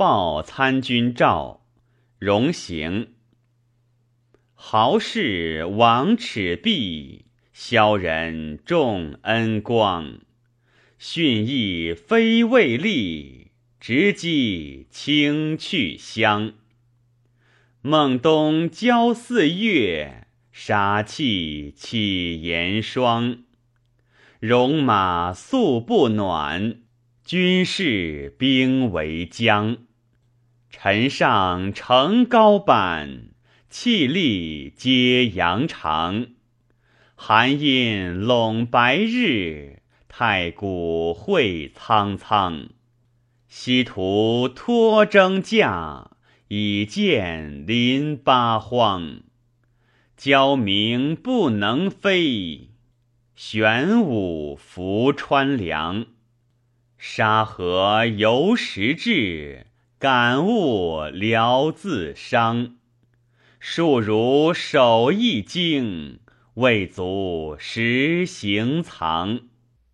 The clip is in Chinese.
报参军诏，荣行。豪士王尺璧，萧人重恩光。训义非为利，直击清去乡。孟冬交四月，杀气起严霜。戎马素不暖，军士兵为将。臣上乘高板，气力皆扬长。寒阴笼白日。太古会苍苍，西图托征驾，以见临八荒。交鸣不能飞，玄武浮川梁。沙河游石至，感悟聊自伤。数如手一经，未足实行藏。